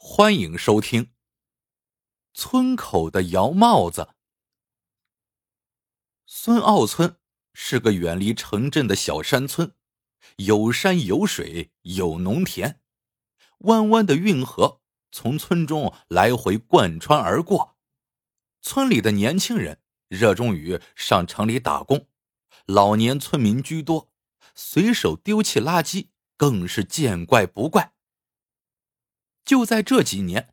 欢迎收听。村口的摇帽子。孙坳村是个远离城镇的小山村，有山有水有农田，弯弯的运河从村中来回贯穿而过。村里的年轻人热衷于上城里打工，老年村民居多，随手丢弃垃圾更是见怪不怪。就在这几年，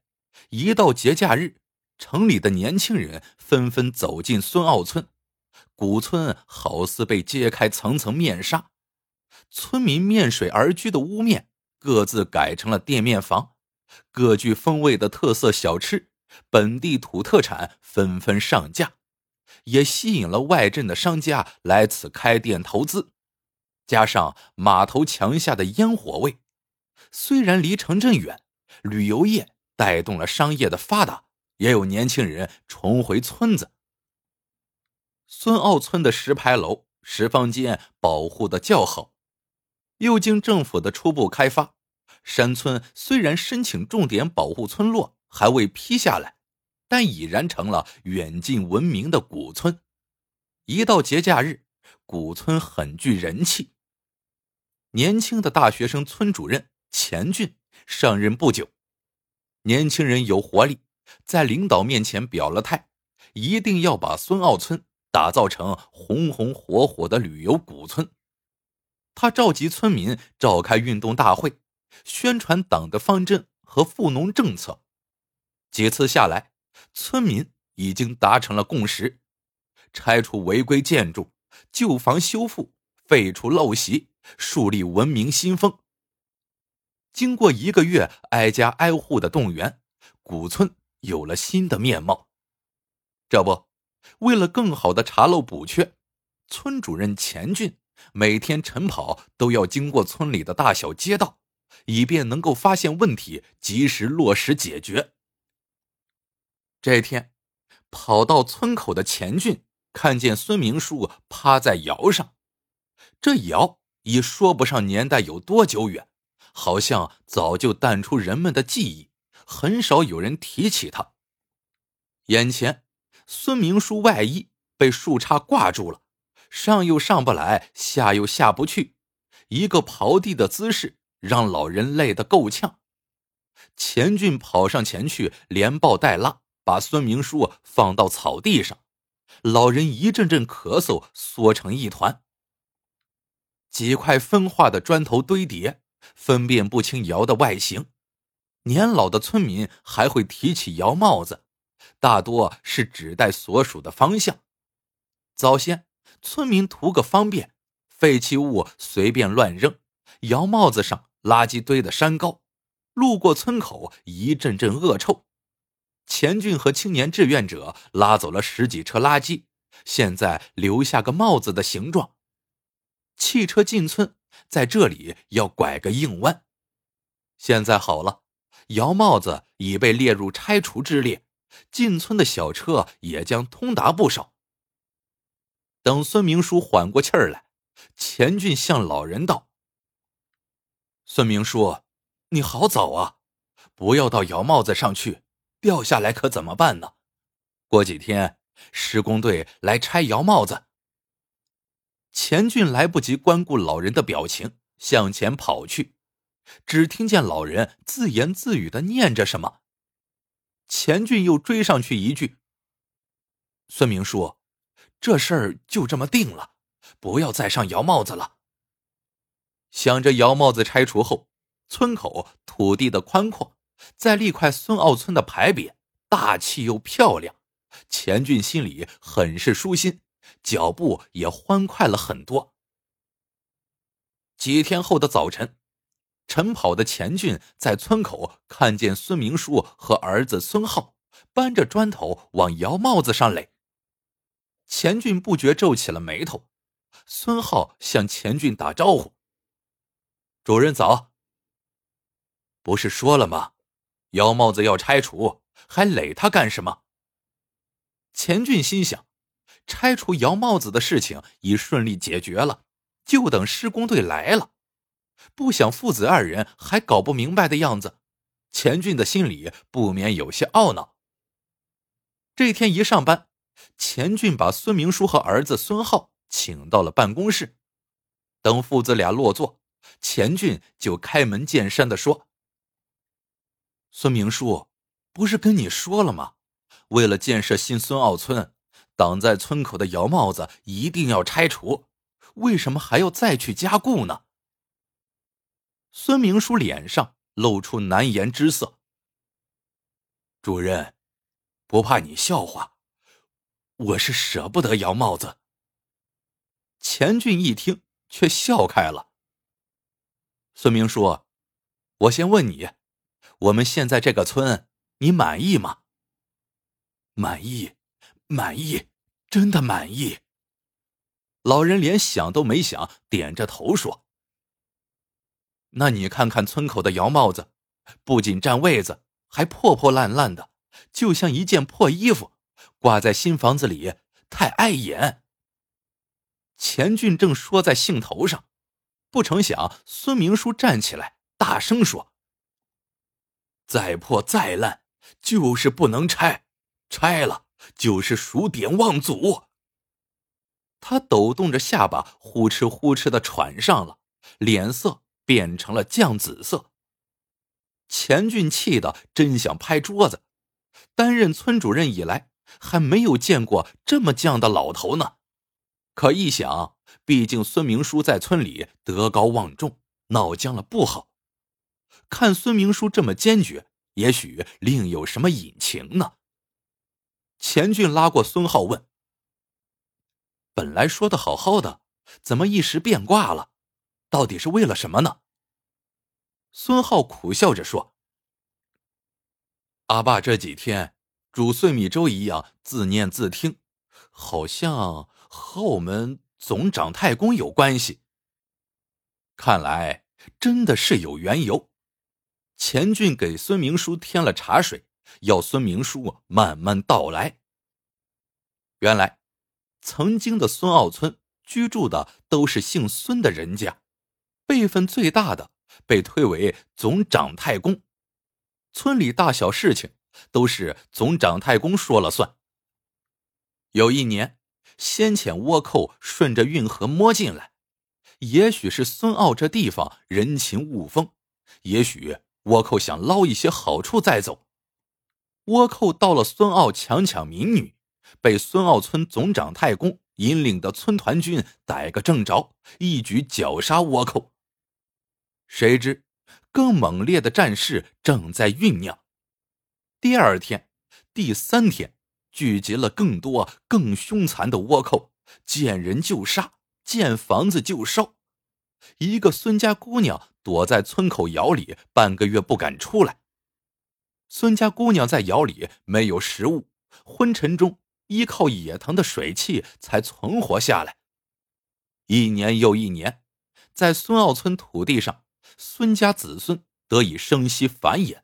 一到节假日，城里的年轻人纷纷走进孙坳村，古村好似被揭开层层面纱，村民面水而居的屋面各自改成了店面房，各具风味的特色小吃、本地土特产纷纷上架，也吸引了外镇的商家来此开店投资。加上码头墙下的烟火味，虽然离城镇远。旅游业带动了商业的发达，也有年轻人重回村子。孙坳村的石牌楼、石坊间保护的较好，又经政府的初步开发，山村虽然申请重点保护村落还未批下来，但已然成了远近闻名的古村。一到节假日，古村很具人气。年轻的大学生村主任钱俊上任不久。年轻人有活力，在领导面前表了态，一定要把孙坳村打造成红红火火的旅游古村。他召集村民召开运动大会，宣传党的方针和富农政策。几次下来，村民已经达成了共识：拆除违规建筑，旧房修复，废除陋习，树立文明新风。经过一个月挨家挨户的动员，古村有了新的面貌。这不，为了更好的查漏补缺，村主任钱俊每天晨跑都要经过村里的大小街道，以便能够发现问题，及时落实解决。这天，跑到村口的钱俊看见孙明树趴在窑上，这窑已说不上年代有多久远。好像早就淡出人们的记忆，很少有人提起他。眼前，孙明书外衣被树杈挂住了，上又上不来，下又下不去，一个刨地的姿势让老人累得够呛。钱俊跑上前去，连抱带拉，把孙明书放到草地上。老人一阵阵咳嗽，缩成一团。几块分化的砖头堆叠。分辨不清窑的外形，年老的村民还会提起窑帽子，大多是指代所属的方向。早先村民图个方便，废弃物随便乱扔，窑帽子上垃圾堆的山高，路过村口一阵阵恶臭。钱俊和青年志愿者拉走了十几车垃圾，现在留下个帽子的形状。汽车进村。在这里要拐个硬弯，现在好了，窑帽子已被列入拆除之列，进村的小车也将通达不少。等孙明书缓过气儿来，钱俊向老人道：“孙明书，你好早啊，不要到窑帽子上去，掉下来可怎么办呢？过几天施工队来拆窑帽子。”钱俊来不及关顾老人的表情，向前跑去，只听见老人自言自语的念着什么。钱俊又追上去一句：“孙明书，这事儿就这么定了，不要再上窑帽子了。”想着窑帽子拆除后，村口土地的宽阔，再立块孙坳村的牌匾，大气又漂亮，钱俊心里很是舒心。脚步也欢快了很多。几天后的早晨，晨跑的钱俊在村口看见孙明书和儿子孙浩搬着砖头往窑帽子上垒。钱俊不觉皱起了眉头。孙浩向钱俊打招呼：“主任早。不是说了吗？窑帽子要拆除，还垒它干什么？”钱俊心想。拆除窑帽子的事情已顺利解决了，就等施工队来了。不想父子二人还搞不明白的样子，钱俊的心里不免有些懊恼。这天一上班，钱俊把孙明书和儿子孙浩请到了办公室。等父子俩落座，钱俊就开门见山的说：“孙明书，不是跟你说了吗？为了建设新孙澳村，挡在村口的窑帽子一定要拆除，为什么还要再去加固呢？”孙明书脸上露出难言之色。主任，不怕你笑话，我是舍不得窑帽子。钱俊一听。却笑开了。孙明书，我先问你，我们现在这个村，你满意吗？满意，满意，真的满意。老人连想都没想，点着头说：“那你看看村口的窑帽子，不仅占位子，还破破烂烂的，就像一件破衣服，挂在新房子里太碍眼。”钱俊正说在兴头上，不成想孙明书站起来，大声说：“再破再烂，就是不能拆，拆了就是数典忘祖。”他抖动着下巴，呼哧呼哧的喘上了，脸色变成了酱紫色。钱俊气得真想拍桌子，担任村主任以来，还没有见过这么犟的老头呢。可一想，毕竟孙明书在村里德高望重，闹僵了不好。看孙明书这么坚决，也许另有什么隐情呢。钱俊拉过孙浩问：“本来说的好好的，怎么一时变卦了？到底是为了什么呢？”孙浩苦笑着说：“阿爸这几天煮碎米粥一样自念自听，好像……”和我们总长太公有关系。看来真的是有缘由。钱俊给孙明书添了茶水，要孙明书慢慢道来。原来，曾经的孙澳村居住的都是姓孙的人家，辈分最大的被推为总长太公，村里大小事情都是总长太公说了算。有一年。先遣倭寇顺着运河摸进来，也许是孙奥这地方人情物丰，也许倭寇想捞一些好处再走。倭寇到了孙澳强抢民女，被孙澳村总长太公引领的村团军逮个正着，一举绞杀倭寇。谁知更猛烈的战事正在酝酿。第二天，第三天。聚集了更多、更凶残的倭寇，见人就杀，见房子就烧。一个孙家姑娘躲在村口窑里，半个月不敢出来。孙家姑娘在窑里没有食物，昏沉中依靠野塘的水汽才存活下来。一年又一年，在孙奥村土地上，孙家子孙得以生息繁衍。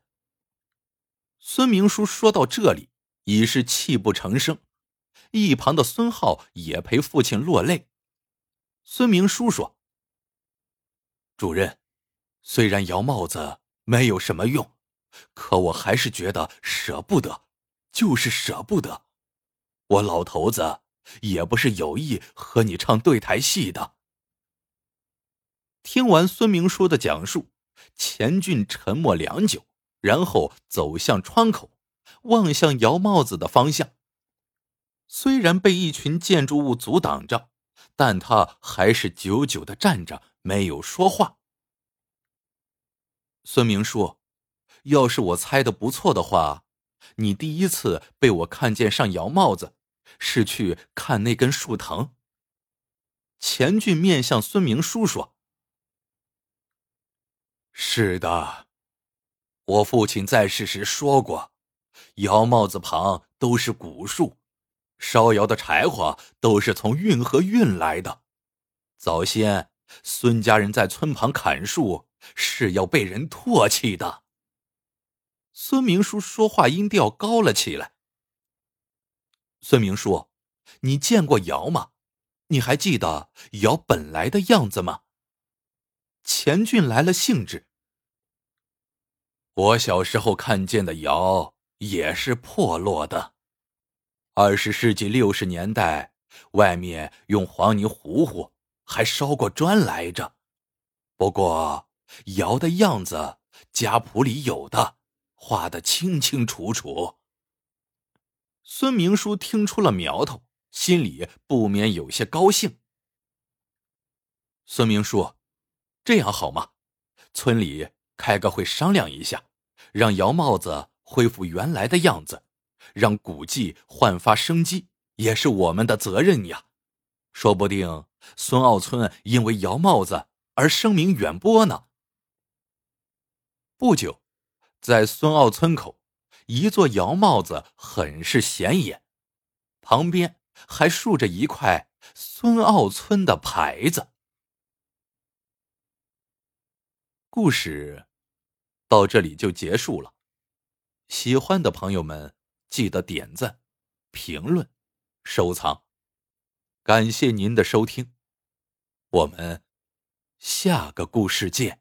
孙明书说到这里。已是泣不成声，一旁的孙浩也陪父亲落泪。孙明书说：“主任，虽然摇帽子没有什么用，可我还是觉得舍不得，就是舍不得。我老头子也不是有意和你唱对台戏的。”听完孙明说的讲述，钱俊沉默良久，然后走向窗口。望向姚帽子的方向。虽然被一群建筑物阻挡着，但他还是久久的站着，没有说话。孙明说，要是我猜的不错的话，你第一次被我看见上姚帽子，是去看那根树藤。钱俊面向孙明书说：“是的，我父亲在世时说过。”窑帽子旁都是古树，烧窑的柴火都是从运河运来的。早先孙家人在村旁砍树，是要被人唾弃的。孙明书说话音调高了起来。孙明书，你见过窑吗？你还记得窑本来的样子吗？钱俊来了兴致。我小时候看见的窑也是破落的。二十世纪六十年代，外面用黄泥糊糊，还烧过砖来着。不过窑的样子，家谱里有的，画的清清楚楚。孙明书听出了苗头，心里不免有些高兴。孙明书，这样好吗？村里开个会商量一下，让姚帽子恢复原来的样子，让古迹焕发生机，也是我们的责任呀。说不定孙坳村因为姚帽子而声名远播呢。不久，在孙坳村口，一座窑帽子很是显眼，旁边还竖着一块孙坳村的牌子。故事到这里就结束了。喜欢的朋友们记得点赞、评论、收藏，感谢您的收听。我们下个故事见。